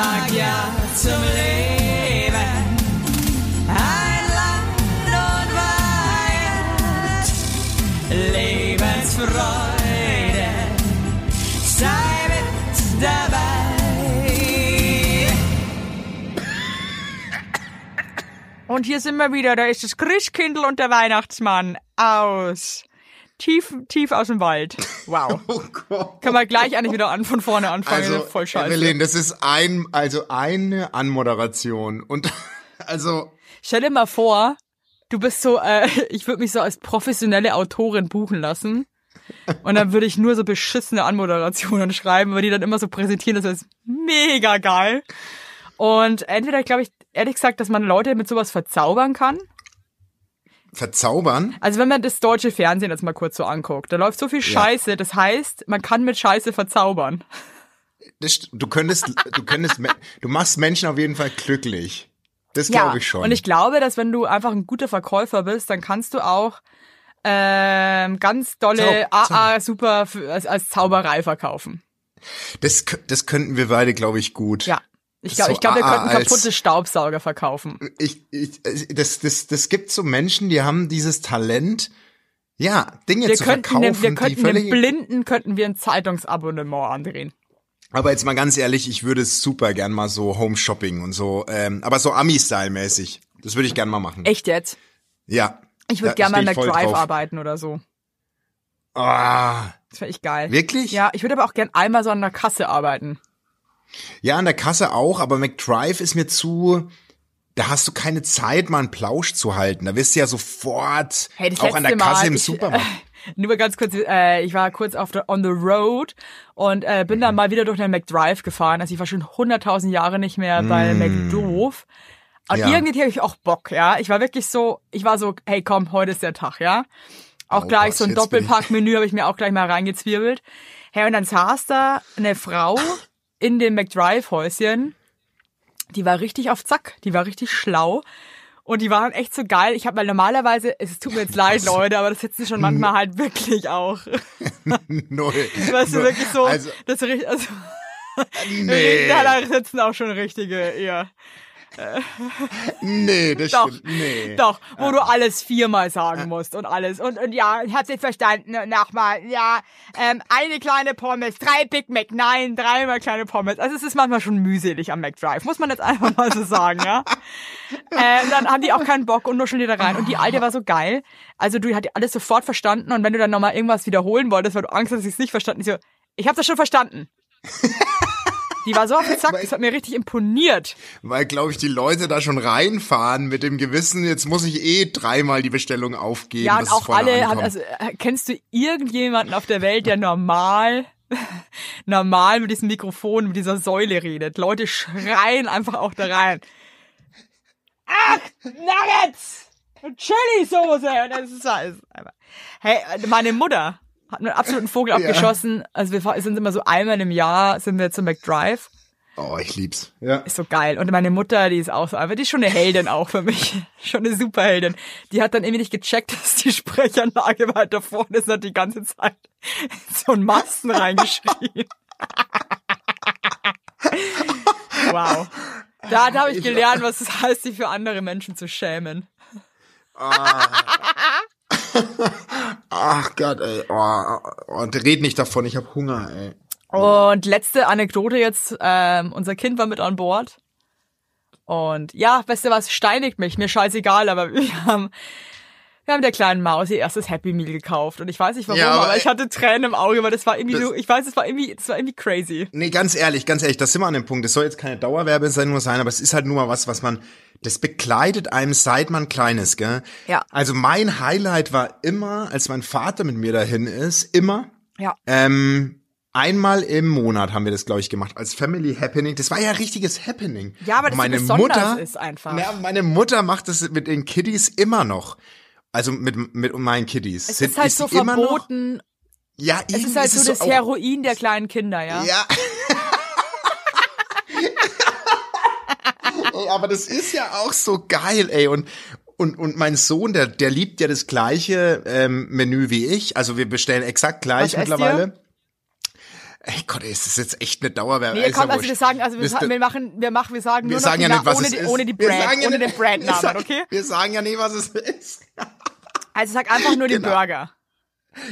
sag ja zum Leben. Ein Land und Weihend, Lebensfreude, sei mit dabei. Und hier sind wir wieder. Da ist das Christkindl und der Weihnachtsmann aus. Tief, tief aus dem Wald. Wow. Oh Gott. Kann man gleich eigentlich wieder an von vorne anfangen. Also, voll scheiße. Evelyn, das ist ein, also eine Anmoderation. Und also, Stell dir mal vor, du bist so, äh, ich würde mich so als professionelle Autorin buchen lassen. Und dann würde ich nur so beschissene Anmoderationen schreiben, weil die dann immer so präsentieren, das ist mega geil. Und entweder glaube ich, ehrlich gesagt, dass man Leute mit sowas verzaubern kann. Verzaubern. Also wenn man das deutsche Fernsehen jetzt mal kurz so anguckt, da läuft so viel Scheiße, das heißt, man kann mit Scheiße verzaubern. Das, du könntest, du könntest, du machst Menschen auf jeden Fall glücklich. Das glaube ich schon. Und ich glaube, dass wenn du einfach ein guter Verkäufer bist, dann kannst du auch ähm, ganz dolle Zau- Zau- AA super als, als Zauberei verkaufen. das, das könnten wir beide, glaube ich, gut. Ja. Ich glaube, So ich glaube, wir AA könnten als- kaputte Staubsauger verkaufen. Ich, ich, das, das, das gibt so Menschen, die haben dieses Talent, ja, Dinge Wir zu könnten, verkaufen, dem, wir könnten dem Blinden könnten wir ein Zeitungsabonnement andrehen. Aber jetzt mal ganz ehrlich, ich würde super gern mal so Home Shopping und so, ähm, aber so Ami-Style-mäßig. Das würde ich gern mal machen. Echt jetzt? Ja. Ich würde Da gerne mal McDrive drauf. arbeiten oder so. Ah, Das wäre ich geil. wirklich? Ja, ich würde aber auch gern einmal so an der Kasse arbeiten. Ja, an der Kasse auch, aber McDrive ist mir zu, da hast du keine Zeit, mal einen Plausch zu halten. Da wirst du ja sofort Hey, auch an der letzte Kasse Mal, im ich, Supermarkt. Äh, nur mal ganz kurz, äh, ich war kurz auf der, on the road und äh, bin Mhm. dann mal wieder durch den McDrive gefahren. Also ich war schon hunderttausend Jahre nicht mehr bei McDoof. Und. Ja. irgendwie habe ich auch Bock, ja. Ich war wirklich so, ich war so, hey komm, heute ist der Tag, ja. Auch Oh gleich Gott, so ein Doppelpackmenü habe ich mir auch gleich mal reingezwirbelt. Hey, und dann saß da eine Frau in dem McDrive-Häuschen. Die war richtig auf Zack, die war richtig schlau. Und die waren echt so geil. Ich habe mal normalerweise, es tut mir jetzt leid, Leute, aber das sitzen schon manchmal halt wirklich auch. Null. Weißt du, Null. wirklich so, Also, das richtig, also, nee, da sitzen auch schon richtige, eher. Nee, das Doch, stimmt. Nee. Doch, wo du alles viermal sagen musst und alles. Und, und ja, ich hab's jetzt verstanden. Nochmal, ja, ähm, eine kleine Pommes, drei Big Mac, nein, dreimal kleine Pommes. Also es ist manchmal schon mühselig am McDrive, muss man jetzt einfach mal so sagen, ja. äh, dann haben die auch keinen Bock und nuscheln die da rein. Und die Alte war so geil. Also du hat alles sofort verstanden und wenn du dann nochmal irgendwas wiederholen wolltest, weil du Angst hast, dass ich es nicht verstanden, ich so, ich hab das schon verstanden. Die war so auf den Zack, das hat mir richtig imponiert. Weil, glaube ich, die Leute da schon reinfahren mit dem Gewissen, jetzt muss ich eh dreimal die Bestellung aufgeben. Ja, und auch alle, ankommt. also äh, kennst du irgendjemanden auf der Welt, der normal, normal mit diesem Mikrofon, mit dieser Säule redet? Leute schreien einfach auch da rein. Ach, Nuggets! Chili-Soße! Und das ist alles einfach. Hey, meine Mutter hat einen absoluten Vogel abgeschossen. Also wir sind immer so einmal im Jahr sind wir zum McDrive. Oh, ich lieb's. Ja. Ist so geil. Und meine Mutter, die ist auch so einfach, die ist schon eine Heldin auch für mich. schon eine Superheldin. Die hat dann irgendwie nicht gecheckt, dass die Sprechanlage weiter vorne ist und hat die ganze Zeit so einen Masten reingeschrieben. wow. Da, da habe ich gelernt, was es heißt, sich für andere Menschen zu schämen. Ach Gott, ey. Oh, oh, und red nicht davon, ich hab Hunger, ey. Und letzte Anekdote jetzt, ähm, unser Kind war mit an Bord. Und ja, weißt du was, steinigt mich, mir scheißegal, aber wir haben, wir haben der kleinen Maus ihr erstes Happy Meal gekauft. Und ich weiß nicht warum, Ja, aber aber, ich hatte Tränen im Auge, weil das war irgendwie Das- so, ich weiß, es war irgendwie, es war irgendwie crazy. Nee, ganz ehrlich, ganz ehrlich, das sind wir an dem Punkt. Das soll jetzt keine Dauerwerbesendung sein, aber es ist halt nur mal was, was man, das begleitet einem seit man klein ist, gell? Ja. Also mein Highlight war immer, als mein Vater mit mir dahin ist, immer, Ja. ähm, einmal im Monat haben wir das, glaube ich, gemacht, als Family Happening. Das war ja richtiges Happening. Ja, aber das meine so Mutter, ist einfach. Ja, meine Mutter macht das mit den Kiddies immer noch. Also mit, mit meinen Kiddies. es Sind- ist halt so die immer noch- verboten. Ja, Es ist halt so das Heroin der kleinen Kinder, ja. Ja. Ey, aber das ist ja auch so geil, ey. Und, und, und mein Sohn, der, der liebt ja das gleiche ähm, Menü wie ich. Also wir bestellen exakt gleich Was mittlerweile. Ey Gott, ey, ist das jetzt echt eine Dauerwerbung? Nee, komm, also wir sagen, also wir, wir machen, wir machen, wir sagen wir nur sagen noch ja nicht, was ohne, es die, ist. ohne die Wir Brand, sagen ja ohne nicht- den Brandnamen, wir okay? Wir sagen ja nie, was es ist. Also sag einfach nur den Genau. Burger.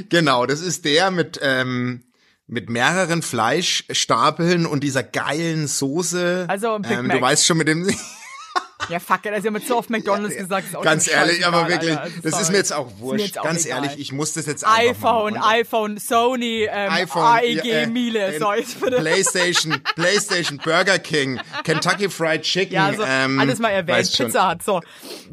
Genau, das ist der mit, ähm, mit mehreren Fleischstapeln und dieser geilen Soße. Also ein Big ähm, Mac. Du weißt schon mit dem, Ja, fuck it, also wir haben jetzt so oft McDonalds gesagt, ist auch ganz ehrlich, aber wirklich. Also das ist mir jetzt auch wurscht. jetzt auch ganz egal. ehrlich, ich muss das jetzt einfach iPhone, machen. iPhone, Sony, ähm, iPhone, AEG, ja, äh, Miele, so jetzt bitte. PlayStation, PlayStation, Burger King, Kentucky Fried Chicken. Ja, also ähm, alles mal erwähnt. Pizza hat so.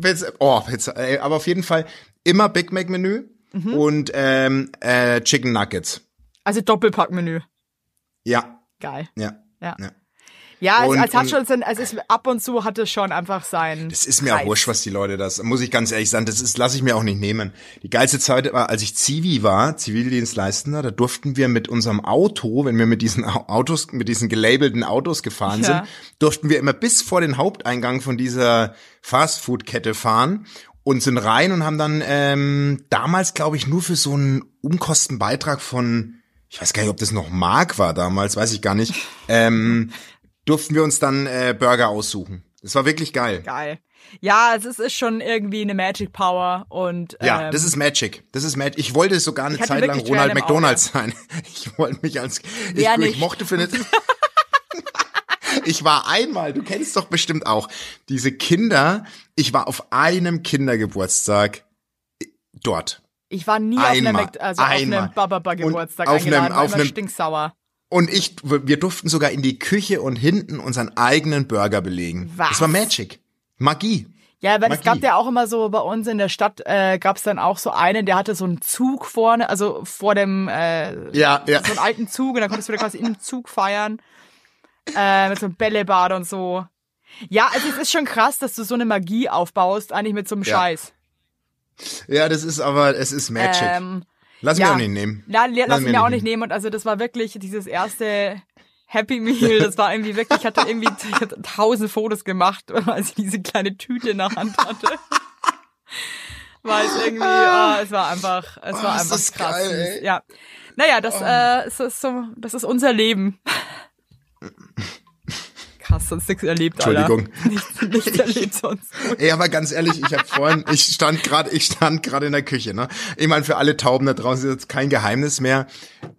Pizza, oh, Pizza, ey, aber auf jeden Fall immer Big Mac Menü Mhm. und ähm, äh, Chicken Nuggets. Also Doppelpackmenü. Ja, Geil. ja. Ja. ja. Ja, es, Und- es hat schon, es, ab und zu hat es schon einfach sein. Es ist mir auch Reiz. wurscht, was die Leute das, muss ich ganz ehrlich sagen, das ist, lasse ich mir auch nicht nehmen. Die geilste Zeit war, als ich Zivi war, Zivildienstleistender, da durften wir mit unserem Auto, wenn wir mit diesen Au- Autos, mit diesen gelabelten Autos gefahren Ja. sind, durften wir immer bis vor den Haupteingang von dieser Fastfood-Kette fahren und sind rein und haben dann ähm, damals, glaube ich, nur für so einen Umkostenbeitrag von, ich weiß gar nicht, ob das noch Mark war damals, weiß ich gar nicht, ähm, durften wir uns dann äh, Burger aussuchen. Das war wirklich geil. Geil. Ja, es ist, schon irgendwie eine Magic Power und Ja, ähm, das ist Magic. Das ist Magic. Ich wollte sogar eine Zeit lang Ronald McDonald sein. Ich wollte mich als ich, Wer ich mochte für eine Ich war einmal, du kennst doch bestimmt auch diese Kinder. Ich war auf einem Kindergeburtstag dort. Ich war nie auf Einmal. einem, Mac- also auf einem Bababa-Geburtstag auf eingeladen, einem- war auf einem- stinksauer. Und ich, wir durften sogar in die Küche und hinten unseren eigenen Burger belegen. Was? Das war Magic. Magie. Ja, weil es gab ja auch immer so bei uns in der Stadt äh, gab es dann auch so einen, der hatte so einen Zug vorne, also vor dem äh, Ja, ja. so einen alten Zug und dann konntest du da quasi im Zug feiern äh, mit so einem Bällebad und so. Ja, also es ist schon krass, dass du so eine Magie aufbaust, eigentlich mit so einem Ja. Scheiß. Ja, das ist aber, es ist Magic. Ähm, Lass ja. mich auch nicht nehmen. Na, le- lass mir mich mir auch nicht nicht nehmen. Und also das war wirklich dieses erste Happy Meal. Das war irgendwie wirklich, ich hatte irgendwie ich hatte tausend Fotos gemacht, als ich diese kleine Tüte in der Hand hatte. Weil es irgendwie, ah, es war einfach, es Oh, war ist einfach das krass. geil. Oh. Ja. Naja, das, äh, es ist so, das ist unser Leben. Krass, sonst nichts erlebt, Entschuldigung. Alter. Nichts, nichts erlebt sonst. Ey, aber ganz ehrlich, ich habe vorhin, ich stand gerade, ich stand gerade in der Küche, ne? Ich meine, für alle Tauben da draußen ist jetzt kein Geheimnis mehr,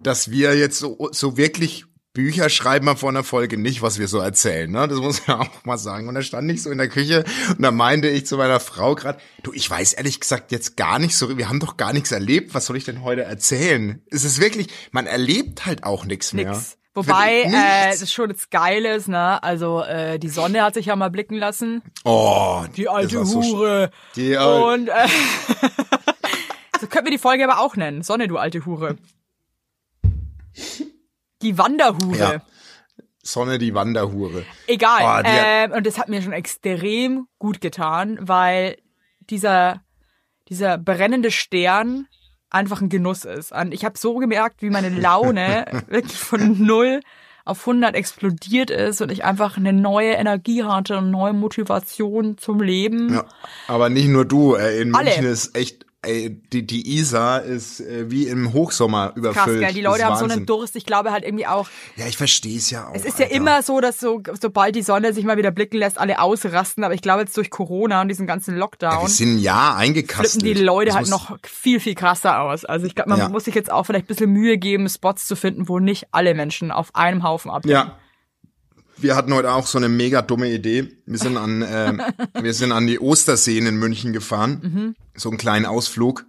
dass wir jetzt so, so wirklich Bücher schreiben wir vor einer Folge nicht, was wir so erzählen, ne? Das muss man auch mal sagen. Und da stand ich so in der Küche und da meinte ich zu meiner Frau gerade, du, ich weiß ehrlich gesagt jetzt gar nicht so, wir haben doch gar nichts erlebt, was soll ich denn heute erzählen? Es ist wirklich, man erlebt halt auch nichts mehr. Nix. Wobei, äh, das schon jetzt geil ist, ne? Also, äh, die Sonne hat sich ja mal blicken lassen. Oh, Die alte so Hure. Die al- Und äh, so könnten wir die Folge aber auch nennen. Sonne, du alte Hure. Die Wanderhure. Ja. Sonne, die Wanderhure. Egal. Oh, ähm, und das hat mir schon extrem gut getan, weil dieser, dieser brennende Stern einfach ein Genuss ist. Und ich habe so gemerkt, wie meine Laune wirklich von null auf 100 explodiert ist und ich einfach eine neue Energie hatte und neue Motivation zum Leben. Ja, aber nicht nur du. Äh, in Alle. München ist echt, ey, die, die Isar ist äh, wie im Hochsommer Krass, überfüllt. gell? Die Leute haben so einen Durst. Ich glaube halt irgendwie auch, Ja, ich verstehe es ja auch. Es ist ja Alter. immer so, dass so, sobald die Sonne sich mal wieder blicken lässt, alle ausrasten. Aber ich glaube jetzt durch Corona und diesen ganzen Ja, Lockdown wir sind Jahr eingekastet. flippen die Leute Das halt noch viel, viel krasser aus. Also ich glaube, man Ja. muss sich jetzt auch vielleicht ein bisschen Mühe geben, Spots zu finden, wo nicht alle Menschen auf einem Haufen abhängen. Ja. Wir hatten heute auch so eine mega dumme Idee. Wir sind an, ähm, wir sind an die Osterseen in München gefahren. Mhm. So einen kleinen Ausflug.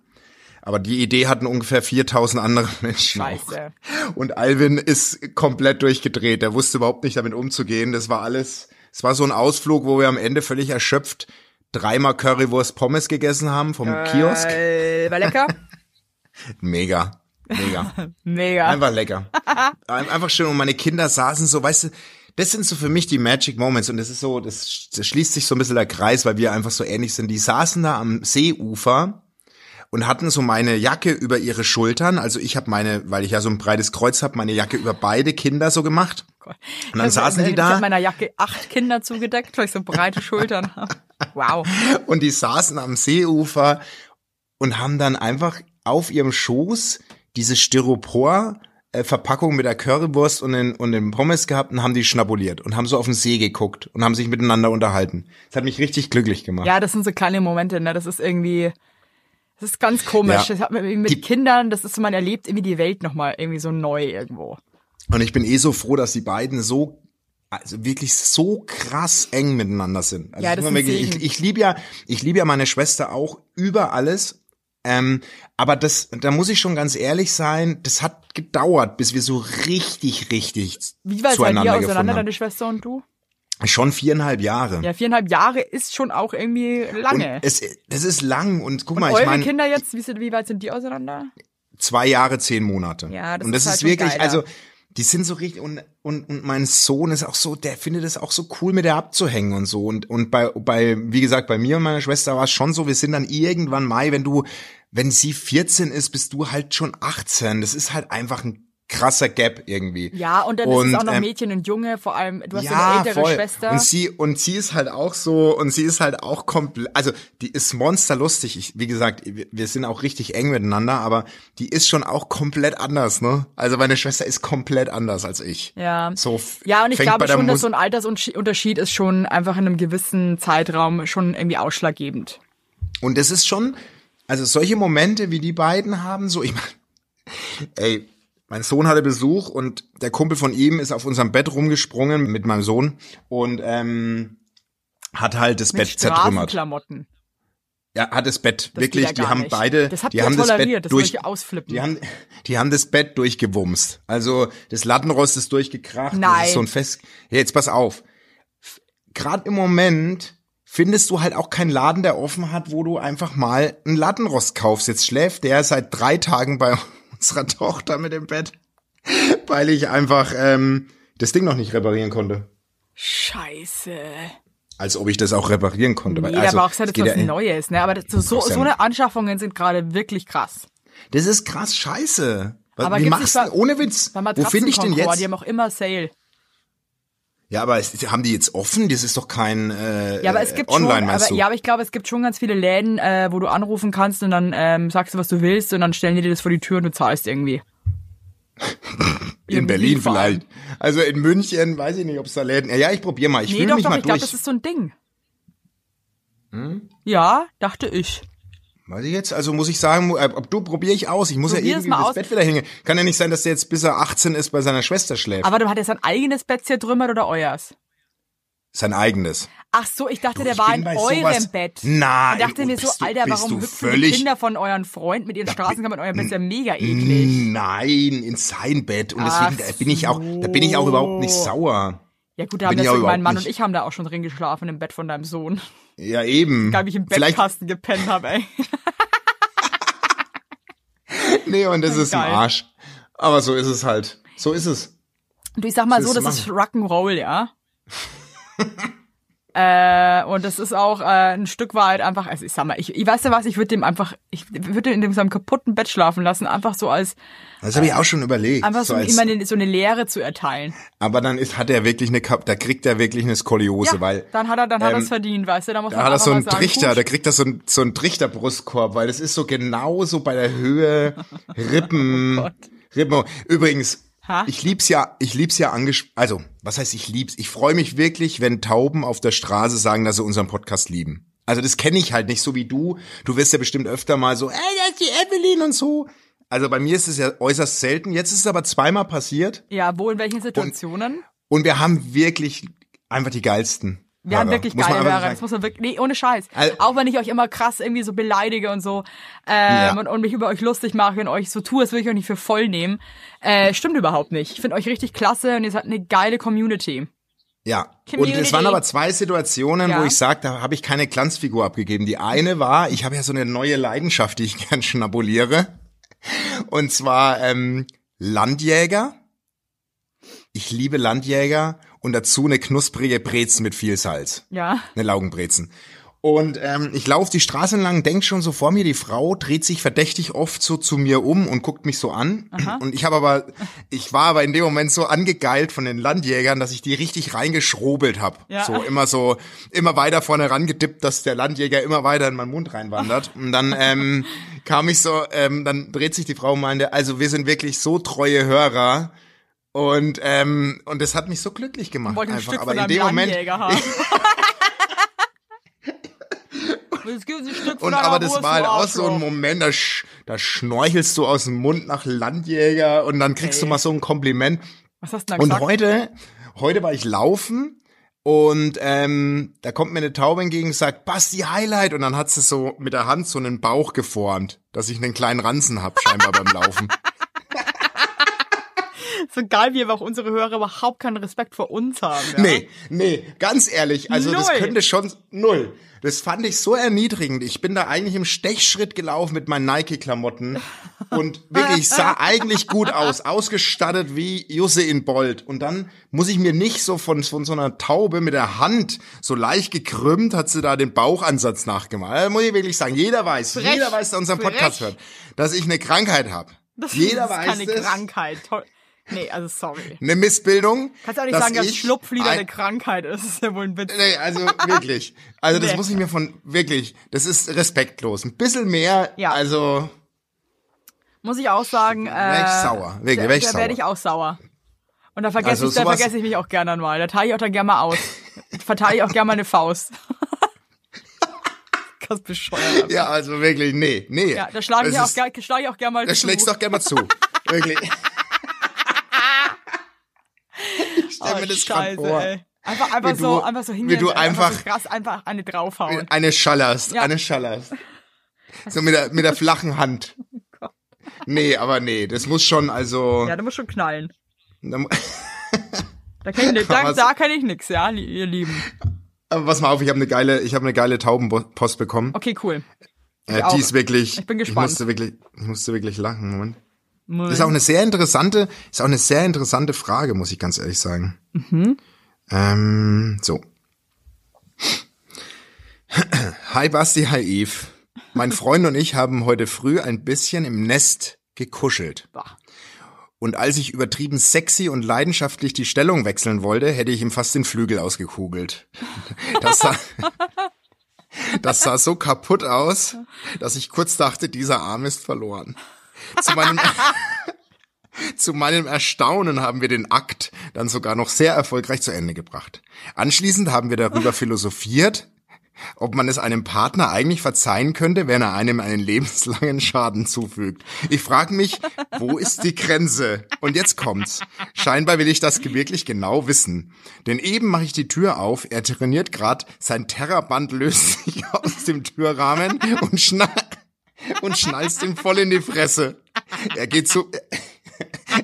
Aber die Idee hatten ungefähr 4000 andere Menschen Scheiße. auch. Und Alvin ist komplett durchgedreht. Er wusste überhaupt nicht damit umzugehen. Das war alles, es war so ein Ausflug, wo wir am Ende völlig erschöpft dreimal Currywurst Pommes gegessen haben vom Kiosk. Äh, war lecker? Mega. Mega. Mega. Einfach lecker. Ein- Einfach schön. Und meine Kinder saßen so, weißt du, das sind so für mich die Magic Moments. Und das ist so, das, das schließt sich so ein bisschen der Kreis, weil wir einfach so ähnlich sind. Die saßen da am Seeufer und hatten so meine Jacke über ihre Schultern. Also ich habe meine, weil ich ja so ein breites Kreuz habe, meine Jacke über beide Kinder so gemacht. Und dann saßen die Ich habe da meiner Jacke acht Kinder zugedeckt, weil ich so breite Schultern habe. Wow. und die saßen am Seeufer und haben dann einfach auf ihrem Schoß diese Styropor äh, Verpackung mit der Currywurst und den, und den Pommes gehabt und haben die schnabuliert und haben so auf den See geguckt und haben sich miteinander unterhalten. Das hat mich richtig glücklich gemacht. Ja, das sind so kleine Momente, ne? Das ist irgendwie, das ist ganz komisch. Ja. Das hat man mit Die- Kindern, das ist so, man erlebt irgendwie die Welt nochmal irgendwie so neu irgendwo. Und ich bin eh so froh, dass die beiden so also wirklich so krass eng miteinander sind. Also Ja, das ist wirklich, ich, ich liebe ja, ich liebe ja meine Schwester auch über alles. Ähm, aber das, da muss ich schon ganz ehrlich sein, das hat gedauert, bis wir so richtig, richtig Wie weit seid ihr auseinander, deine Schwester und du? Schon viereinhalb Jahre. Ja, viereinhalb Jahre ist schon auch irgendwie und lange. es, das ist lang und guck Und mal, eure ich meine, Kinder jetzt, wie, sind, wie weit sind die auseinander? zwei Jahre, zehn Monate. Ja, das und das ist ist, halt schon wirklich, geiler. also die sind so richtig und, und und mein Sohn ist auch so, der findet es auch so cool, mit der abzuhängen und so und und bei bei wie gesagt bei mir und meiner Schwester war es schon so, wir sind dann irgendwann Mai, wenn du wenn sie 14 ist, bist du halt schon 18. Das ist halt einfach ein krasser Gap irgendwie. Ja, und dann ist Und, es auch noch ähm, Mädchen und Junge, vor allem, du hast ja, eine ältere voll. Schwester. Und sie und sie ist halt auch so und sie ist halt auch komplett, also die ist monsterlustig. Ich, wie gesagt, wir, sind auch richtig eng miteinander, aber die ist schon auch komplett anders, ne? Also meine Schwester ist komplett anders als ich. Ja. So Ja, und ich glaube schon, dass so ein Altersunterschied ist schon einfach in einem gewissen Zeitraum schon irgendwie ausschlaggebend. Und das ist schon, also solche Momente wie die beiden haben, so ich mein, ey, mein Sohn hatte Besuch und der Kumpel von ihm ist auf unserem Bett rumgesprungen mit meinem Sohn und ähm, hat halt das Mit Bett zertrümmert. Straßenklamotten. Ja, hat das Bett Das wirklich, die haben nicht. beide, Das die haben das Bett das durch, die haben, die haben das Bett durchgewumst. Also das Lattenrost ist durchgekracht. Das Nein. ist so ein Fest. Ja, jetzt pass auf. Gerade im Moment findest du halt auch keinen Laden, der offen hat, wo du einfach mal ein Lattenrost kaufst. Jetzt schläft der seit drei Tagen bei unserer Tochter mit dem Bett, weil ich einfach ähm, das Ding noch nicht reparieren konnte. Scheiße. Als ob ich das auch reparieren konnte. Nee, Weil- da also, brauchst du halt was ja- Neues, ne? Aber das, so, so, eine Anschaffungen sind gerade wirklich krass. Das ist krass scheiße. Was, Aber wie machst du, ohne Witz, wo finde ich denn jetzt? Die haben auch immer Sale. Ja, aber es, haben die jetzt offen? Das ist doch kein äh, Ja, aber es äh, gibt online, schon, meinst aber, du? ja, aber ich glaube, es gibt schon ganz viele Läden, äh, wo du anrufen kannst und dann ähm, sagst du, was du willst und dann stellen die dir das vor die Tür und du zahlst irgendwie. in irgendwie Berlin vielleicht. Also in München, weiß ich nicht, ob es da Läden. Ja, ich probiere mal. Ich Nee, fühle doch, mich doch, mal ich glaube, durch. das ist so ein Ding. Hm? Ja, dachte ich. Weiß ich jetzt? Also muss ich sagen, äh, ob du probiere ich aus. Ich muss Probier ja irgendwie das aus. Bett wieder hingehen. Kann ja nicht sein, dass der jetzt bis er 18 ist bei seiner Schwester schläft. Aber du hattest sein eigenes Bett zertrümmert oder euers? Sein eigenes. Ach so, ich dachte, Du, der ich war in eurem Bett. Nein, Ich dachte mir so, du- Alter, warum hüpfen die Kinder von euren Freund mit ihren Straßenkammern in eurem Bett? ist ja mega eklig. Nein, in sein Bett. Und deswegen da bin ich auch, da bin ich auch überhaupt nicht so. sauer. Ja gut, da haben auch mein Mann nicht. und ich haben da auch schon drin geschlafen im Bett von deinem Sohn. Ja, eben. Gar ich im Vielleicht, Bettkasten gepennt habe, ey. nee, und das ist im Geil. Arsch. Aber so ist es halt. So ist es. Du, ich sag mal so, willst das ist Rock'n'Roll, ja. äh, und das ist auch äh, ein Stück weit einfach, also ich sag mal, ich, ich weiß ja was, ich würde dem einfach, ich würde in dem seinem kaputten Bett schlafen lassen, einfach so als, Das habe ich auch schon überlegt. einfach so, so als, ihm eine, so eine Lehre zu erteilen. aber dann ist, hat er wirklich eine, da kriegt er wirklich eine Skoliose, Ja, weil dann hat er, dann hat er ähm, es verdient, weißt du, da muss da man hat er so einen sagen, Trichter, da kriegt er so einen, so einen Trichterbrustkorb, weil das ist so genau so bei der Höhe Rippen, Oh. Rippen. Übrigens, Ha? ich lieb's ja, ich lieb's ja anges, also, was heißt ich lieb's? Ich freue mich wirklich, wenn Tauben auf der Straße sagen, dass sie unseren Podcast lieben. Also das kenne ich halt nicht so wie du. Du wirst ja bestimmt öfter mal so, ey, das ist die Evelyn und so. Also bei mir ist es ja äußerst selten. Jetzt ist es aber zweimal passiert Ja, wo, in welchen Situationen? und wir haben wirklich einfach die geilsten. Wir haben Hörer. wirklich Muss man geile Hörer, das muss man wirklich, nee, ohne Scheiß. Al- auch wenn ich euch immer krass irgendwie so beleidige und so, ähm, Ja. und, und mich über euch lustig mache und euch so tue, als würde ich euch nicht für voll nehmen, äh, stimmt überhaupt nicht. Ich finde euch richtig klasse und ihr seid eine geile Community. Ja. Und Community. es waren aber zwei Situationen, Ja. wo ich sage, da habe ich keine Glanzfigur abgegeben. Die eine war, ich habe ja so eine neue Leidenschaft, die ich gern schnabuliere. Und zwar ähm, Landjäger. Ich liebe Landjäger und dazu eine knusprige Brezen mit viel Salz. Ja. Eine Laugenbrezen. Und ähm, ich laufe die Straße entlang, denk schon so vor mir, die Frau dreht sich verdächtig oft so zu mir um und guckt mich so an. Und ich habe aber, ich war aber in dem Moment so angegeilt von den Landjägern, dass ich die richtig reingeschrobelt habe. Ja. So immer so, immer weiter vorne rangedippt, dass der Landjäger immer weiter in meinen Mund reinwandert. Und dann ähm, kam ich so, ähm, dann dreht sich die Frau und meinte, also wir sind wirklich so treue Hörer. Und ähm, und das hat mich so glücklich gemacht. Wollte ein einfach. Stück aber von in dem Moment, haben. Und aber das war halt du auch so ein. Moment, da, sch da schnorchelst du aus dem Mund nach Landjäger und dann kriegst du Okay. mal so ein Kompliment. Was hast du denn da Und gesagt? heute, heute war ich laufen und ähm, da kommt mir eine Taube entgegen und sagt, Basti, Highlight. Und dann hat sie so mit der Hand so einen Bauch geformt, dass ich einen kleinen Ranzen hab, scheinbar beim Laufen. So geil, wie aber auch unsere Hörer überhaupt keinen Respekt vor uns haben. Ja? Nee, nee, ganz ehrlich, also das Null. könnte schon null. Das fand ich so erniedrigend. Ich bin da eigentlich im Stechschritt gelaufen mit meinen Nike-Klamotten und wirklich sah eigentlich gut aus, ausgestattet wie Jusse in Bold. Und dann muss ich mir nicht so von, von so einer Taube mit der Hand so leicht gekrümmt, hat sie da den Bauchansatz nachgemacht. Da muss ich wirklich sagen, jeder weiß, Frech. jeder weiß, der unseren Podcast Frech. hört, dass ich eine Krankheit habe. Das Jeder ist weiß keine das. Krankheit. Nee, also sorry. Eine Missbildung. Kannst auch nicht dass sagen, dass Schlupflieder ein- eine Krankheit ist. Das ist ja wohl ein Witz. Nee, also wirklich. Also das Nee. muss ich mir von, wirklich, das ist respektlos. Ein bisschen mehr, Ja. also, Muss ich auch sagen. Äh, Wär ich sauer. Wirklich, da, wär ich da sauer. werde ich auch sauer. Und da vergesse Also ich, da vergesse ich mich auch gerne mal. Da teile ich auch dann gerne mal aus. Verteile ich auch gerne mal eine Faust. Ganz bescheuert. ja, also wirklich, nee, nee. Ja, da schlage ich, Das auch, schlage ich auch gerne mal Da zu. schlägst du doch gerne mal zu. wirklich. Ich stell oh, mir das gerade vor. ey. Einfach, einfach Wie so, du- einfach so wie hingehen. du einfach, so einfach- krass, einfach eine draufhauen. Eine schallerst, Ja. eine schallerst. So mit der, mit der flachen Hand. Nee, aber nee, das muss schon, also, Ja, du musst schon knallen. da Da kann ich, da, da kann ich nix, ja, ihr Lieben. aber pass mal auf, ich habe eine geile, ich habe eine geile Taubenpost bekommen. Okay, cool. Äh, auch. die ist wirklich, Ich bin gespannt. Ich musste wirklich, ich musste wirklich lachen, Moment. Moment. Ist auch eine sehr interessante, ist auch eine sehr interessante Frage, muss ich ganz ehrlich sagen. Mhm. Ähm, so. Hi Basti, hi Eve. Mein Freund und ich haben heute früh ein bisschen im Nest gekuschelt. Und als ich übertrieben sexy und leidenschaftlich die Stellung wechseln wollte, hätte ich ihm fast den Flügel ausgekugelt. Das sah, das sah so kaputt aus, dass ich kurz dachte, dieser Arm ist verloren. Zu meinem, zu meinem Erstaunen haben wir den Akt dann sogar noch sehr erfolgreich zu Ende gebracht. Anschließend haben wir darüber philosophiert, ob man es einem Partner eigentlich verzeihen könnte, wenn er einem einen lebenslangen Schaden zufügt. Ich frage mich, wo ist die Grenze? Und jetzt kommt's. Scheinbar will ich das wirklich genau wissen. Denn eben mache ich die Tür auf, er trainiert grad, sein Terraband löst sich aus dem Türrahmen und, schna und schnallst ihm voll in die Fresse. Er geht zu...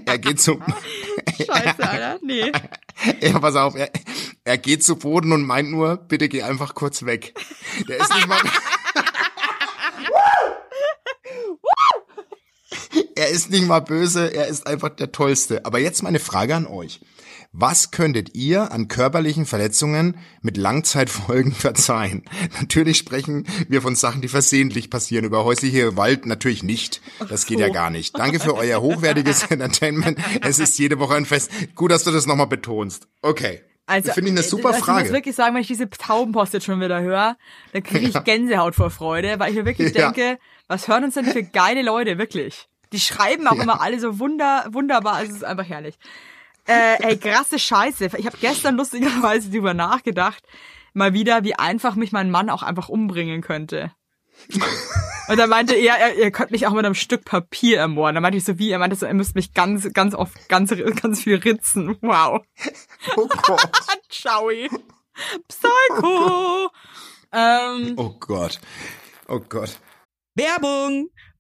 Er geht zu... Scheiße, Alter. Nee. Ja, pass auf, er, er geht zu Boden und meint nur, bitte geh einfach kurz weg. Der ist nicht mal. er ist nicht mal böse, er ist einfach der Tollste. Aber jetzt meine Frage an euch. Was könntet ihr an körperlichen Verletzungen mit Langzeitfolgen verzeihen? Natürlich sprechen wir von Sachen, die versehentlich passieren. Über häusliche Gewalt natürlich nicht. Das geht ja gar nicht. Danke für euer hochwertiges Entertainment. Es ist jede Woche ein Fest. Gut, dass du das nochmal betonst. Okay. Also, Finde ich eine super also Ich muss Frage. wirklich sagen, wenn ich diese Taubenpost jetzt schon wieder höre, dann kriege ich Gänsehaut vor Freude, weil ich mir wirklich Ja. denke, was hören uns denn für geile Leute, wirklich. Die schreiben auch immer alle so wunder, wunderbar, also es ist einfach herrlich. Äh, ey, krasse Scheiße. Ich habe gestern lustigerweise drüber nachgedacht, mal wieder, wie einfach mich mein Mann auch einfach umbringen könnte. Und er meinte er, er, er könnte mich auch mit einem Stück Papier ermorden. Da meinte ich so, wie? Er meinte so, er müsste mich ganz, ganz oft, ganz, ganz viel ritzen. Wow. Oh Gott. Ciao. Psycho. ähm, Oh Gott. Oh Gott. Werbung!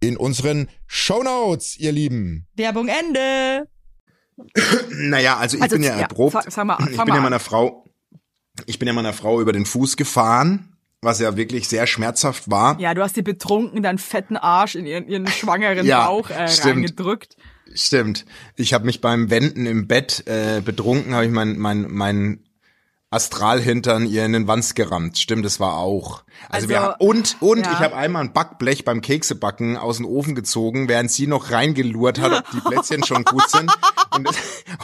in unseren Shownotes, ihr Lieben. Werbung Ende. Naja, also ich Also, bin ja ja, erprobt. fang- fang mal an, ich bin ja meiner Frau, ich bin ja meiner Frau über den Fuß gefahren, was ja wirklich sehr schmerzhaft war. Ja, du hast sie betrunken, deinen fetten Arsch in ihren, ihren schwangeren Ja, Bauch äh, stimmt. reingedrückt. Stimmt. Ich habe mich beim Wenden im Bett äh, betrunken, habe ich mein mein mein Astralhintern ihr in den Wanst gerammt. Stimmt, das war auch. Also, Also, wir und und ja. ich habe einmal ein Backblech beim Keksebacken aus dem Ofen gezogen, während sie noch reingelurrt hat, ob die Plätzchen schon gut sind. Und das,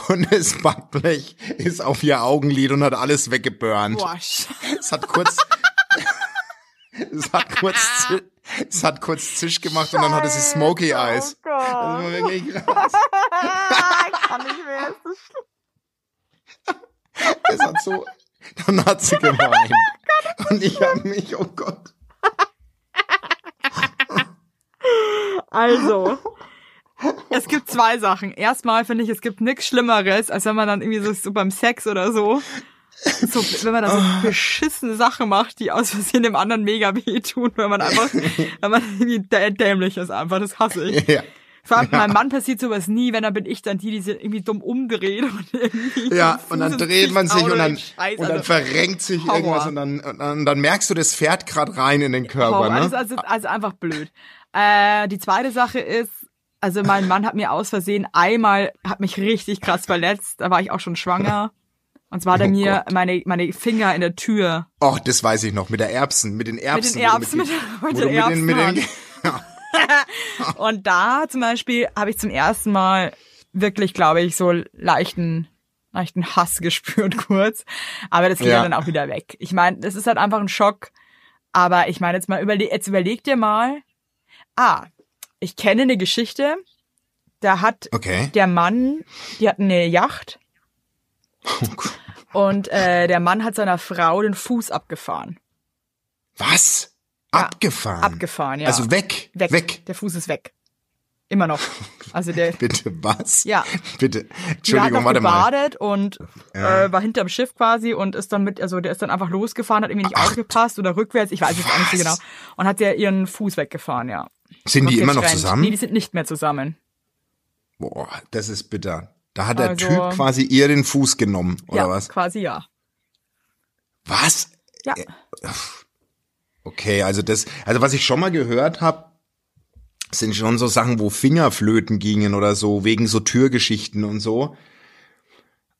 und das Backblech ist auf ihr Augenlid und hat alles weggeburnt. Es hat kurz es hat kurz es hat kurz Zisch gemacht und dann hatte sie Smoky Eyes. Oh Das war wirklich krass. kann nicht mehr. Es hat so, dann hat sie geweint. Und ich habe mich, oh Gott. Also, es gibt zwei Sachen. Erstmal finde ich, es gibt nichts Schlimmeres, als wenn man dann irgendwie so, so beim Sex oder so, so wenn man dann so beschissene Sachen macht, die aus Versehen dem anderen mega wehtun, wenn man einfach, wenn man irgendwie dä- dämlich ist einfach, das hasse ich. Ja. Vor allem meinem Mann passiert sowas nie, wenn dann bin ich dann die, die sich irgendwie dumm umdreht und irgendwie Ja, den und dann dreht man sich und dann, Scheiß, und dann also- verrenkt sich Horror. irgendwas und dann, und dann, dann merkst du, das fährt grad rein in den Körper, Horror. Das ist ne? also, also einfach blöd. Äh, die zweite Sache ist, also mein Mann hat mir aus Versehen einmal, hat mich richtig krass verletzt. Da war ich auch schon schwanger. Und zwar hat er Oh mir Gott. meine, meine Finger in der Tür. Oh, das weiß ich noch, mit der Erbsen, mit den Erbsen. Erbsen, wo du mit- mit den mit den, mit den, Erbsen Und da zum Beispiel habe ich zum ersten Mal wirklich, glaube ich, so leichten, leichten Hass gespürt kurz. Aber das geht ja. Ja. dann auch wieder weg. Ich meine, das ist halt einfach ein Schock. Aber ich meine, jetzt mal überle jetzt überleg dir mal. Ah, ich kenne eine Geschichte. Da hat Okay. der Mann, die hatten eine Yacht Oh und äh, der Mann hat seiner Frau den Fuß abgefahren. Was? Abgefahren? Abgefahren, ja. Also weg, Weg. weg. Der Fuß ist weg. Immer noch. Also der, Bitte, was? Ja. Bitte. Hat Entschuldigung, warte mal. gebadet und Ja. äh, war hinterm Schiff quasi und ist dann mit, also der ist dann einfach losgefahren, hat irgendwie nicht aufgepasst oder rückwärts, ich weiß es auch nicht so genau. Und hat ja ihren Fuß weggefahren, ja. Sind die Und immer noch getrennt. zusammen? Nee, die sind nicht mehr zusammen. Boah, das ist bitter. Da hat der Also- Typ quasi ihr den Fuß genommen, oder ja, was? quasi ja. Was? Ja. Okay, also das, also was ich schon mal gehört habe, sind schon so Sachen, wo Fingerflöten gingen oder so, wegen so Türgeschichten und so.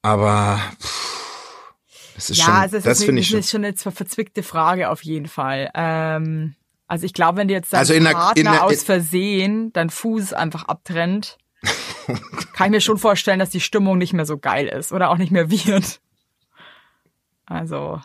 Aber pff, das ist ja, schon, also es das ist, finde ich schon. ist schon eine ver- verzwickte Frage auf jeden Fall. Ähm, also ich glaube, wenn dir jetzt dein Also in der- Partner in der- aus Versehen deinen Fuß einfach abtrennt, kann ich mir schon vorstellen, dass die Stimmung nicht mehr so geil ist oder auch nicht mehr wird. Also,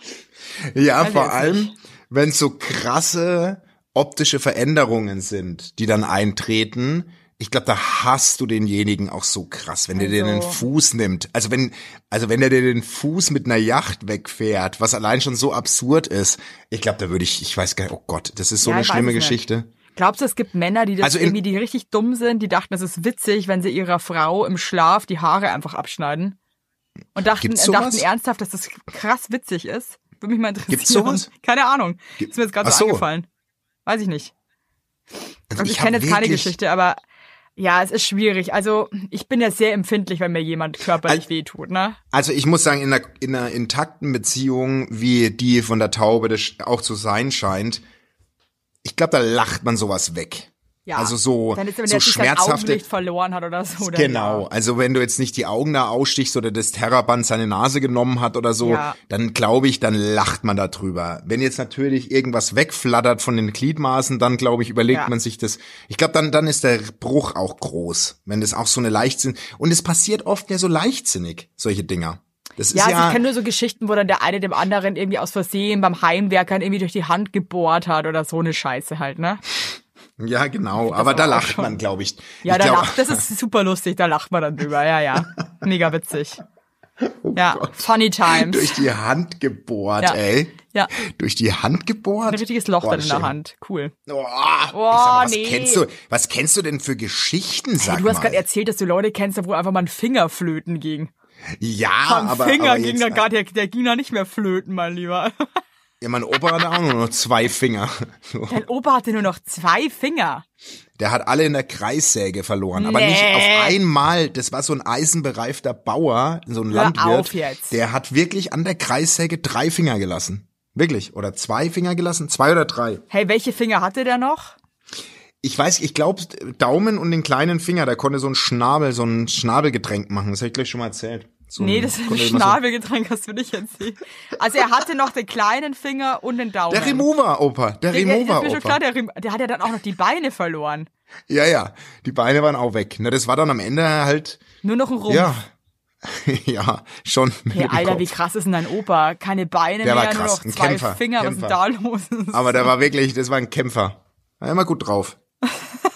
Ja, Weiß vor allem, nicht. Wenn es so krasse optische Veränderungen sind, die dann eintreten. Ich glaube, da hasst du denjenigen auch so krass, wenn der dir den Also- Fuß nimmt. Also wenn, also wenn der dir den Fuß mit einer Yacht wegfährt, was allein schon so absurd ist. Ich glaube, da würde ich, ich weiß gar nicht, oh Gott, das ist so Ja, eine schlimme es nicht. Geschichte. Glaubst du, es gibt Männer, die das Also in- irgendwie, die richtig dumm sind, die dachten, es ist witzig, wenn sie ihrer Frau im Schlaf die Haare einfach abschneiden? Und dachten, dachten ernsthaft, dass das krass witzig ist. Würde mich mal interessieren. Gibt's sowas? Keine Ahnung. Ist mir jetzt gerade so eingefallen. Weiß ich nicht. Also ich, hab kenne jetzt keine Geschichte, aber ja, es ist schwierig. Also ich bin ja sehr empfindlich, wenn mir jemand körperlich Al- wehtut, ne? Also ich muss sagen, in einer, in einer intakten Beziehung, wie die von der Taube das auch zu sein scheint, ich glaube, da lacht man sowas weg. Ja. Also so, Wenn, jetzt, wenn so jetzt schmerzhafte. Augenlicht verloren hat oder so. Oder Genau, Ja. also wenn du jetzt nicht die Augen da ausstichst oder das Terraband seine Nase genommen hat oder so, Ja. dann glaube ich, dann lacht man da drüber. Wenn jetzt natürlich irgendwas wegflattert von den Gliedmaßen, dann glaube ich, überlegt Ja. man sich das. Ich glaube, dann, dann ist der Bruch auch groß, wenn das auch so eine Leichtsinn, und es passiert oft ja so leichtsinnig, solche Dinger. Das Ja, ist also ja, ich kenne nur so Geschichten, wo dann der eine dem anderen irgendwie aus Versehen beim Heimwerkern irgendwie durch die Hand gebohrt hat oder so eine Scheiße halt, ne? Ja genau, aber da lacht schon. man, glaube ich. Ja, ich da glaub- lacht, das ist super lustig, da lacht man dann drüber, ja, ja. Mega witzig. ja, Oh Gott. funny times. durch die Hand gebohrt, Ja. ey. Ja. Durch die Hand gebohrt? Ein richtiges Loch Boah, dann in der. Hand. Cool. Oh, Oh, mal, was nee. kennst du? Was kennst du denn für Geschichten, sag du hast gerade erzählt, dass du Leute kennst, wo einfach mal ein Finger flöten ging. ja, Am aber, Finger aber ging jetzt, da gar der, der ging da nicht mehr flöten, mein Lieber. ja, mein Opa hatte auch nur noch zwei Finger. So. Dein Opa hatte nur noch zwei Finger. Der hat alle in der Kreissäge verloren, aber nicht Nee. auf einmal. Das war so ein eisenbereifter Bauer, so ein Hör Landwirt. auf jetzt. Der hat wirklich an der Kreissäge drei Finger gelassen. Wirklich. Oder zwei Finger gelassen? Zwei oder drei. Hey, welche Finger hatte der noch? Ich weiß, ich glaube, Daumen und den kleinen Finger, der konnte so ein Schnabel, so ein Schnabelgetränk machen. Das habe ich gleich schon mal erzählt. So Nee, das ist ein immer so- Schnabelgetränk, hast du nicht erzählt. Also er hatte noch den kleinen Finger und den Daumen. Der Remover, Opa. Der Remover, schon klar, Opa. der, der hat ja dann auch noch die Beine verloren. Ja, ja. Die Beine waren auch weg. Na, das war dann am Ende halt, Nur noch ein Rumpf. ja. ja, schon. Hey, Alter, wie krass ist denn dein Opa? Keine Beine Der war mehr, krass, nur noch zwei Kämpfer, Finger. Kämpfer. Was ist da los? Aber der war wirklich, das war ein Kämpfer. War immer gut drauf.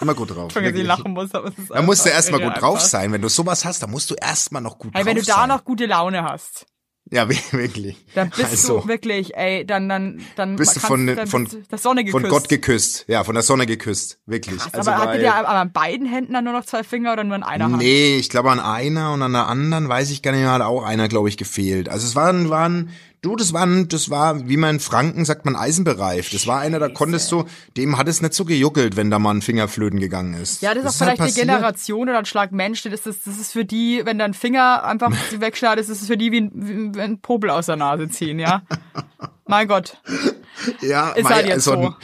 Immer gut drauf. Dass ich lachen muss, aber es ist Da musst du erstmal gut drauf einfach. sein. Wenn du sowas hast, dann musst du erstmal noch gut Hey, drauf wenn du da sein. noch gute Laune hast, Ja, wi- wirklich. dann bist also, du wirklich, ey, dann, dann, dann bist du von, dann von, bist der Sonne geküsst. von Gott geküsst. Ja, von der Sonne geküsst. Wirklich. Krass, also, aber hatte weil- der aber an beiden Händen dann nur noch zwei Finger oder nur an einer Hand? Nee, ich glaube an einer und an der anderen weiß ich gar nicht mehr, hat auch einer, glaube ich, gefehlt. Also es waren, waren, du, das waren, das war, wie man in Franken sagt, man eisenbereift. Das war einer, da konntest du, dem hat es nicht so gejuckelt, wenn da mal ein Finger flöten gegangen ist. Ja, das ist auch halt vielleicht eine passiert. Generation oder ein Schlag Mensch. Das ist, das ist für die, wenn dein Finger einfach wegschneidest, ist es für die wie ein, wie ein Popel aus der Nase ziehen, ja? mein Gott. Ja, Ist mei, halt jetzt also,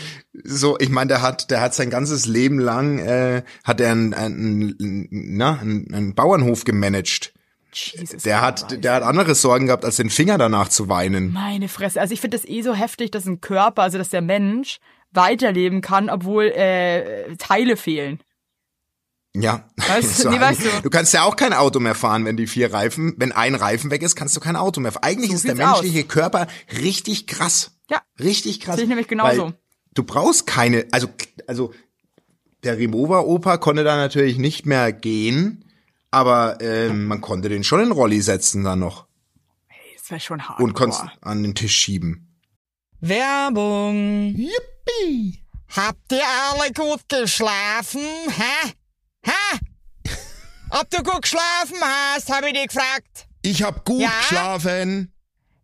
so, ich meine, der hat, der hat sein ganzes Leben lang, äh, hat er einen, einen, na, einen, einen Bauernhof gemanagt. Jesus Der Christ. hat, der hat andere Sorgen gehabt, als den Finger danach zu weinen. Meine Fresse. Also ich finde das eh so heftig, dass ein Körper, also dass der Mensch weiterleben kann, obwohl äh, Teile fehlen. Ja. Weißt du? So Nee, weißt du. du kannst ja auch kein Auto mehr fahren, wenn die vier Reifen, wenn ein Reifen weg ist, kannst du kein Auto mehr fahren. Eigentlich So ist der sieht's aus. menschliche Körper richtig krass. Ja. Richtig krass. Sehe ich nämlich genauso. Du brauchst keine, also, also, der Remover-Opa konnte da natürlich nicht mehr gehen, aber ähm, man konnte den schon in Rolli setzen dann noch Das wäre schon hart. und konntest an den Tisch schieben. Werbung. Yippie! Habt ihr alle gut geschlafen? Hä? Hä? Ob du gut geschlafen hast, habe ich dich gefragt. Ich hab gut Ja? geschlafen.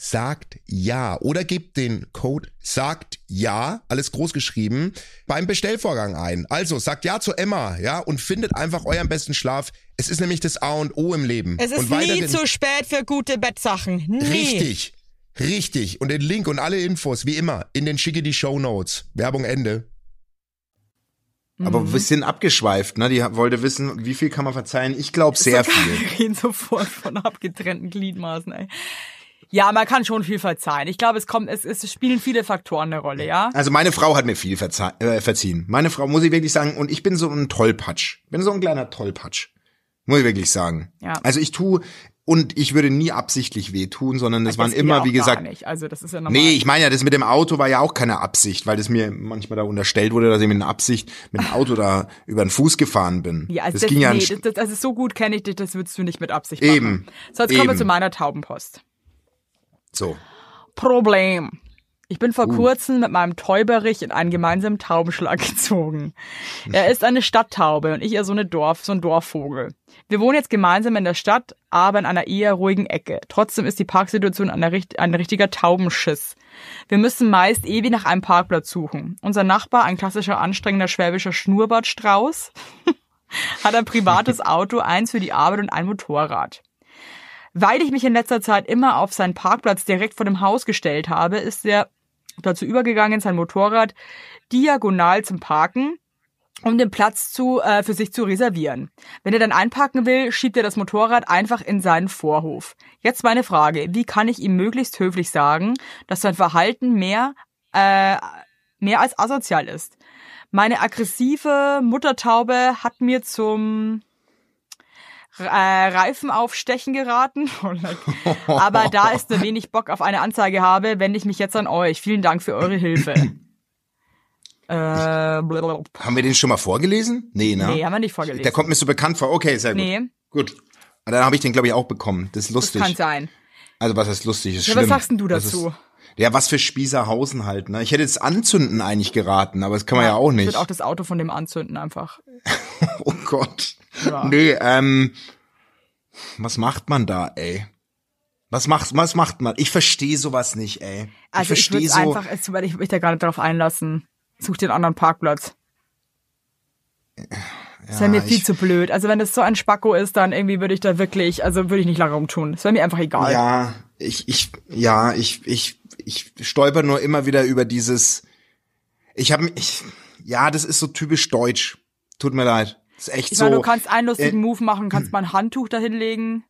sagt ja oder gebt den Code sagt ja, alles groß geschrieben, beim Bestellvorgang ein. Also sagt ja zu Emma, ja, und findet einfach euren besten Schlaf. Es ist nämlich das A und O im Leben. Es ist und nie zu spät für gute Bettsachen. Nie. Richtig. Richtig. Und den Link und alle Infos, wie immer, in den schicke die Show Notes. Werbung Ende. Aber Mhm. wir sind abgeschweift, ne? Die wollte wissen, wie viel kann man verzeihen? Ich glaube sehr Wir viel. reden sofort von abgetrennten Gliedmaßen, ey. Ja, man kann schon viel verzeihen. Ich glaube, es kommt, es, es spielen viele Faktoren eine Rolle, ja? Also meine Frau hat mir viel verzei äh, verziehen. Meine Frau, muss ich wirklich sagen, und ich bin so ein Tollpatsch. Bin so ein kleiner Tollpatsch. Muss ich wirklich sagen. Ja. Also ich tu und ich würde nie absichtlich wehtun, sondern das, waren geht ja immer, wie gesagt, Gar nicht. Also, das ist ja normal. Nee, ich meine ja, das mit dem Auto war ja auch keine Absicht, weil das mir manchmal da unterstellt wurde, dass ich mit einer Absicht mit dem Auto da über den Fuß gefahren bin. Ja, also das, das, ging ja nee, das, das, also so gut kenne ich dich, das würdest du nicht mit Absicht Eben. machen. So, jetzt kommen wir Eben. zu meiner Taubenpost. So. Problem. Ich bin vor Uh. kurzem mit meinem Täuberich in einen gemeinsamen Taubenschlag gezogen. Er ist eine Stadttaube und ich eher so eine Dorf, so ein Dorfvogel. Wir wohnen jetzt gemeinsam in der Stadt, aber in einer eher ruhigen Ecke. Trotzdem ist die Parksituation ein, richt- ein richtiger Taubenschiss. Wir müssen meist ewig nach einem Parkplatz suchen. Unser Nachbar, ein klassischer anstrengender schwäbischer Schnurrbartstrauß, hat ein privates Auto, eins für die Arbeit und ein Motorrad. Weil ich mich in letzter Zeit immer auf seinen Parkplatz direkt vor dem Haus gestellt habe, ist er dazu übergegangen, sein Motorrad diagonal zum Parken, um den Platz zu, äh, für sich zu reservieren. Wenn er dann einparken will, schiebt er das Motorrad einfach in seinen Vorhof. Jetzt meine Frage, wie kann ich ihm möglichst höflich sagen, dass sein Verhalten mehr, äh, mehr als asozial ist? Meine aggressive Muttertaube hat mir zum äh, Reifen aufstechen geraten. Oh. Aber da ich nur wenig Bock auf eine Anzeige habe, wende ich mich jetzt an euch. Vielen Dank für eure Hilfe. äh. Haben wir den schon mal vorgelesen? Nee, ne? nee, haben wir nicht vorgelesen. Der kommt mir so bekannt vor. Okay, sehr gut. Nee. Gut. Und dann habe ich den, glaube ich, auch bekommen. Das ist das lustig. kann sein. Also was heißt lustig? Ist Ja, schlimm. was sagst denn du Das dazu? Ist, ja, was für Spießerhausen halt. Ne? Ich hätte jetzt Anzünden eigentlich geraten, aber das kann man ja, auch Ich nicht. würde auch das Auto von dem anzünden einfach. Oh Gott. Ja. Nee, ähm, was macht man da, ey? Was macht, was macht man? Ich verstehe sowas nicht, ey. Also ich, ich verstehe so. einfach, es- weil ich mich da gar nicht drauf einlassen. Such einen anderen Parkplatz. Das wäre mir viel ich- zu blöd. Also wenn das so ein Spacko ist, dann irgendwie würde ich da wirklich, also würde ich nicht lange rumtun. Das wäre mir einfach egal. Ja, ich, ich, ja, ich, ich, ich stolper nur immer wieder über dieses. Ich habe, ich, ja, das ist so typisch deutsch. Tut mir leid. Das ist echt Ich so. meine, du kannst einen lustigen äh, Move machen, kannst mal ein Handtuch dahinlegen.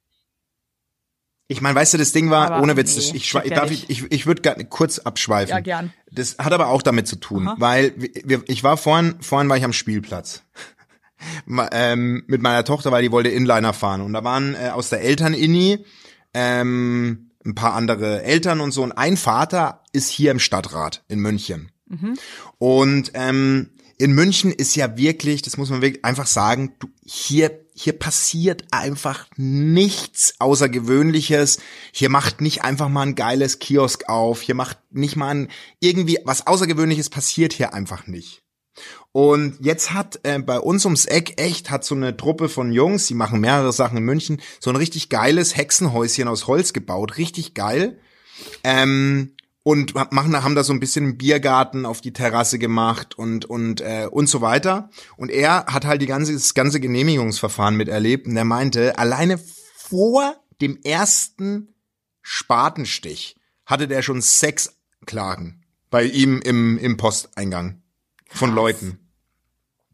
Ich meine, weißt du, das Ding war, Aber ohne Witz, nee, ich, ja darf ich, ich, ich würde kurz abschweifen. Ja, gern. Das hat aber auch damit zu tun, weil wir, ich war vorhin, vorhin war ich am Spielplatz. Ähm, mit meiner Tochter, weil die wollte Inliner fahren. Und da waren äh, aus der Eltern-Inni ähm, ein paar andere Eltern und so. Und ein Vater ist hier im Stadtrat in München. Und ähm, in München ist ja wirklich, das muss man wirklich einfach sagen, du, hier, hier passiert einfach nichts Außergewöhnliches. Hier macht nicht einfach mal ein geiles Kiosk auf. Hier macht nicht mal ein, irgendwie was Außergewöhnliches passiert hier einfach nicht. Und jetzt hat äh, bei uns ums Eck echt hat so eine Truppe von Jungs, die machen mehrere Sachen in München, so ein richtig geiles Hexenhäuschen aus Holz gebaut, richtig geil. Ähm, und machen, haben da so ein bisschen einen Biergarten auf die Terrasse gemacht und und äh, und so weiter. Und er hat halt die ganze das ganze Genehmigungsverfahren miterlebt und er meinte, alleine vor dem ersten Spatenstich hatte der schon sechs Klagen bei ihm im im Posteingang von Leuten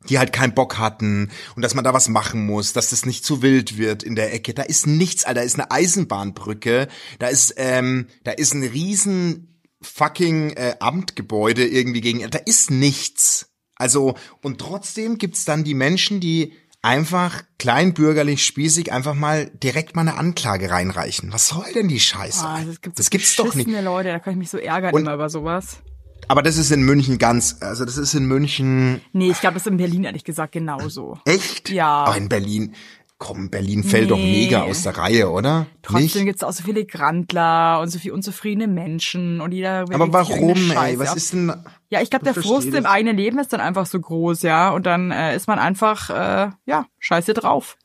die halt keinen Bock hatten und dass man da was machen muss, dass das nicht zu wild wird in der Ecke. Da ist nichts, Alter. Da ist eine Eisenbahnbrücke, da ist ähm, da ist ein riesen fucking äh, Amtgebäude irgendwie gegen. Da ist nichts. Also und trotzdem gibt's dann die Menschen, die einfach kleinbürgerlich spießig einfach mal direkt mal eine Anklage reinreichen. Was soll denn die Scheiße? Ah, es gibt so das gibt's doch nicht. Leute, da kann ich mich so ärgern Und- immer über sowas. Aber das ist in München ganz, also das ist in München Nee, ich glaube, das ist in Berlin ehrlich gesagt genauso. Echt? Ja. Aber in Berlin, komm, Berlin fällt doch Nee. mega aus der Reihe, oder? Trotzdem Nicht? gibt's auch so viele Grandler und so viele unzufriedene Menschen und jeder will Aber warum, ey? Was ist denn, Ja, ich glaube, der Frust im das. eigenen Leben ist dann einfach so groß, ja. Und dann äh, ist man einfach, äh, ja, scheiße drauf.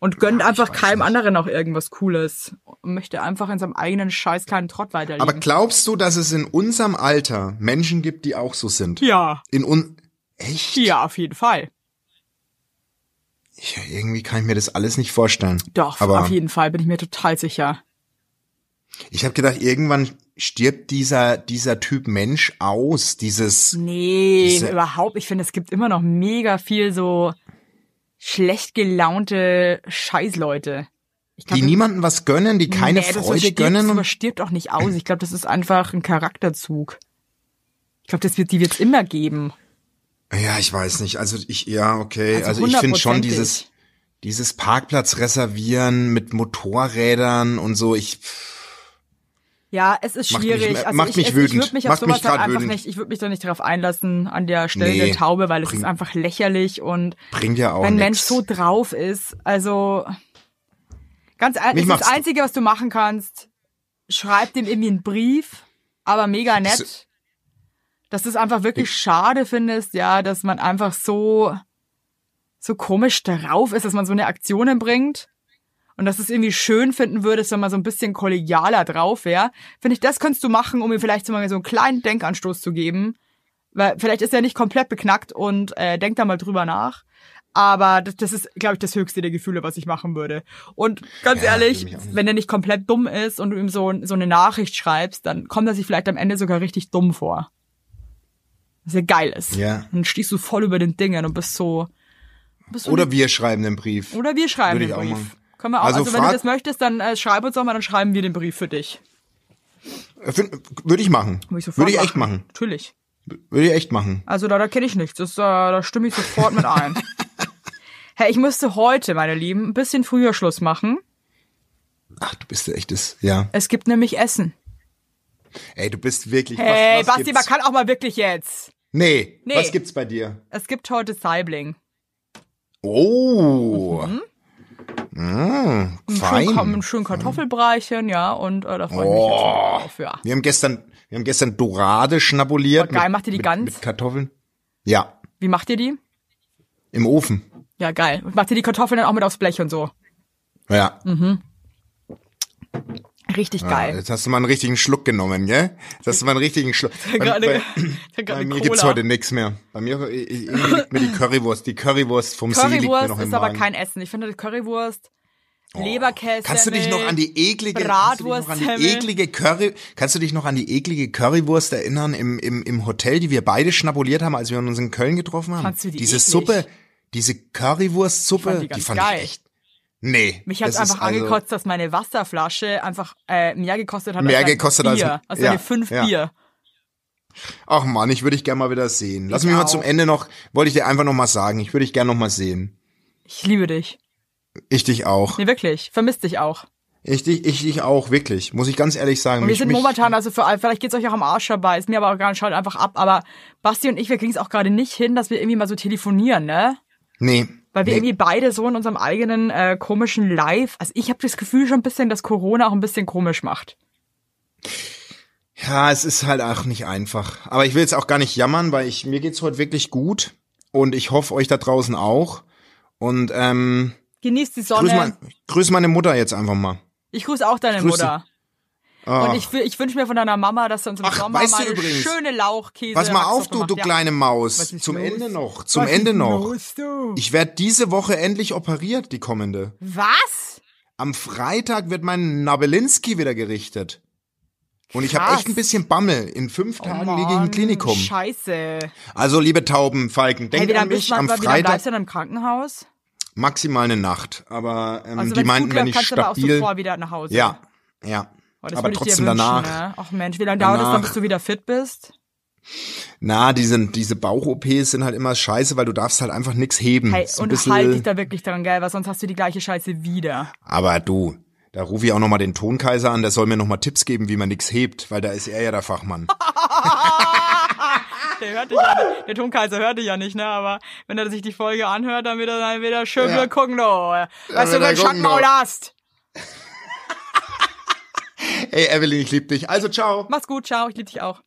Und gönnt einfach keinem anderen auch irgendwas Cooles. Und möchte einfach in seinem eigenen scheiß kleinen Trott weiterleben. Aber glaubst du, dass es in unserem Alter Menschen gibt, die auch so sind? ja, In un Echt? ja, auf jeden Fall. Ich, irgendwie kann ich mir das alles nicht vorstellen. Doch, Aber auf jeden Fall, bin ich mir total sicher. ich habe gedacht, irgendwann stirbt dieser dieser Typ Mensch aus. Dieses Nee, Diese- überhaupt. Ich finde, es gibt immer noch mega viel so schlecht gelaunte Scheißleute. Glaub, die niemandem was gönnen, die keine nee, Freude stirbt, gönnen. Das stirbt auch nicht aus. Ich glaube, das ist einfach ein Charakterzug. Ich glaube, das wird, die wird's immer geben. ja, ich weiß nicht. Also ich, ja, okay. Also Also, ich finde schon dieses, dieses Parkplatz reservieren mit Motorrädern und so, ich, Ja, es ist Macht mich- schwierig. also macht ich, mich es, ich wütend. würde mich auf Macht mich sowas dann grad einfach wütend. nicht, ich würde mich da nicht darauf einlassen an der Stelle Nee, der Taube, weil es ist einfach lächerlich und bringt ja auch wenn ein Mensch nix. so drauf ist, also ganz ehrlich, Mich das, Einzige, was du machen kannst, schreib dem irgendwie einen Brief, aber mega nett, Das- dass du es einfach wirklich schade findest, ja, dass man einfach so so komisch drauf ist, dass man so eine Aktionen bringt und dass es irgendwie schön finden würdest, wenn man so ein bisschen kollegialer drauf wäre, finde ich, das könntest du machen, um ihm vielleicht so mal so einen kleinen Denkanstoß zu geben. Weil vielleicht ist er nicht komplett beknackt und äh, denkt da mal drüber nach. Aber das, das ist, glaube ich, das höchste der Gefühle, was ich machen würde. Und ganz Ja, ehrlich, wenn er nicht komplett dumm ist und du ihm so, so eine Nachricht schreibst, dann kommt er sich vielleicht am Ende sogar richtig dumm vor. Was ja geil ist. Ja. Dann stehst du voll über den Dingen und bist so. Bist Oder wir schreiben den Brief. oder wir schreiben den Brief. machen. Können wir auch. Also Also, wenn du das möchtest, dann äh, schreib uns doch mal, dann schreiben wir den Brief für dich. Äh, Würde ich machen. Würde ich, sofort Würde ich echt machen. Natürlich. Würde ich echt machen. Also da, da kenne ich nichts. Das, äh, da stimme ich sofort mit ein. hey, ich müsste heute, meine Lieben, ein bisschen früher Schluss machen. Ach, du bist ja echtes, ja. Es gibt nämlich Essen. Ey, du bist wirklich. Hey, was, was Basti, man gibt's? kann auch mal wirklich jetzt. Nee, Nee. was gibt's bei dir? Es gibt heute Saibling. Oh. Mmh, Ein schön, fein. ein schön Kartoffelbreichen, ja, und äh, da freue ich mich Oh. jetzt drauf, ja. Wir haben gestern, wir haben gestern Dorade schnabuliert. Oh, geil. mit- Macht ihr die mit, ganz? Mit Kartoffeln. Ja, Wie macht ihr die? im Ofen. Ja, geil. Und macht ihr die Kartoffeln dann auch mit aufs Blech und so? Ja. Richtig ja. geil. Jetzt hast du mal einen richtigen Schluck genommen, gell? Jetzt hast du mal einen richtigen Schluck. Bei, bei, bei mir Cola. gibt's heute nix mehr. Bei mir irgendwie liegt mir die Currywurst, die Currywurst vom See liegt mir Currywurst noch im ist aber Magen. kein Essen. Ich finde Currywurst, Leberkäse. Kannst du dich noch an die eklige, noch an die eklige Curry, kannst du dich noch an die eklige Currywurst erinnern im, im, im Hotel, die wir beide schnabuliert haben, als wir uns in Köln getroffen haben? Fandst du die diese eklig? Suppe, diese Currywurstsuppe, die die fand geil. ich echt. Nee. Mich ist einfach also- angekotzt, dass meine Wasserflasche einfach äh, mehr gekostet hat Mehr als ein gekostet als- Bier. Also ja, eine fünf ja. Bier. Ach man, ich würde dich gerne mal wieder sehen. Lass Ich mich mal auch. zum Ende noch, wollte ich dir einfach noch mal sagen, ich würde dich gerne noch mal sehen. Ich liebe dich. Ich dich auch. Nee, wirklich. Vermisst dich auch. Ich dich, ich dich auch, wirklich. Muss ich ganz ehrlich sagen. Und wir Mich- sind momentan, also für vielleicht geht's euch auch am Arsch dabei, ist mir aber auch gar nicht schaut einfach ab. Aber Basti und ich, wir kriegen's auch gerade nicht hin, dass wir irgendwie mal so telefonieren, ne? Nee. Weil wir nee. irgendwie beide so in unserem eigenen äh, komischen Live. Also ich habe das Gefühl schon ein bisschen, dass Corona auch ein bisschen komisch macht. Ja, es ist halt auch nicht einfach. Aber ich will jetzt auch gar nicht jammern, weil ich mir geht's heute wirklich gut und ich hoffe euch da draußen auch. Und ähm, Genießt die grüß, Sonne. mein, grüß meine Mutter jetzt einfach mal. Ich grüße auch deine Grüße. Mutter. Ah. Und ich, ich wünsche mir von deiner Mama, dass du uns im Ach, Sommer weißt du mal eine übrigens- schöne Lauchkäse Pass mal auf, du, du Ja. kleine Maus. Zum los? Ende noch. Zum Was Ende noch. los, du? Ich werde diese Woche endlich operiert, die kommende. Was? Am Freitag wird mein Nabelinski wieder gerichtet. Und ich habe echt ein bisschen Bammel. In fünf Tagen liege ich im Klinikum. Scheiße. Also, liebe Taubenfalken, Hey, denkt wie an mich du am wie lange Freitag. bleibst du denn im Krankenhaus? Maximal eine Nacht. Aber ähm, Also die meinten, wenn ich kannst du aber auch stabil. sofort wieder nach Hause. Ja, ja. Oh, das aber würde ich trotzdem danach. Ne? Ach Mensch, wie lange dauert es dann, bis du wieder fit bist? Na, diese, diese Bauch-OPs sind halt immer scheiße, weil du darfst halt einfach nix heben. Hey, und halt dich da wirklich dran, gell? Weil sonst hast du die gleiche Scheiße wieder. Aber du, da rufe ich auch nochmal den Tonkaiser an, der soll mir nochmal Tipps geben, wie man nix hebt, weil da ist er ja der Fachmann. Der hört dich ja nicht, der Tonkaiser hört dich ja nicht, ne? Aber wenn er sich die Folge anhört, dann wird er dann wieder schön Ja. gucken, du. Weißt du, wird er wenn du gucken, Schackmaul du. hast. Ey, Evelyn, ich lieb dich. Also, ciao. Mach's gut, ciao, ich lieb dich auch.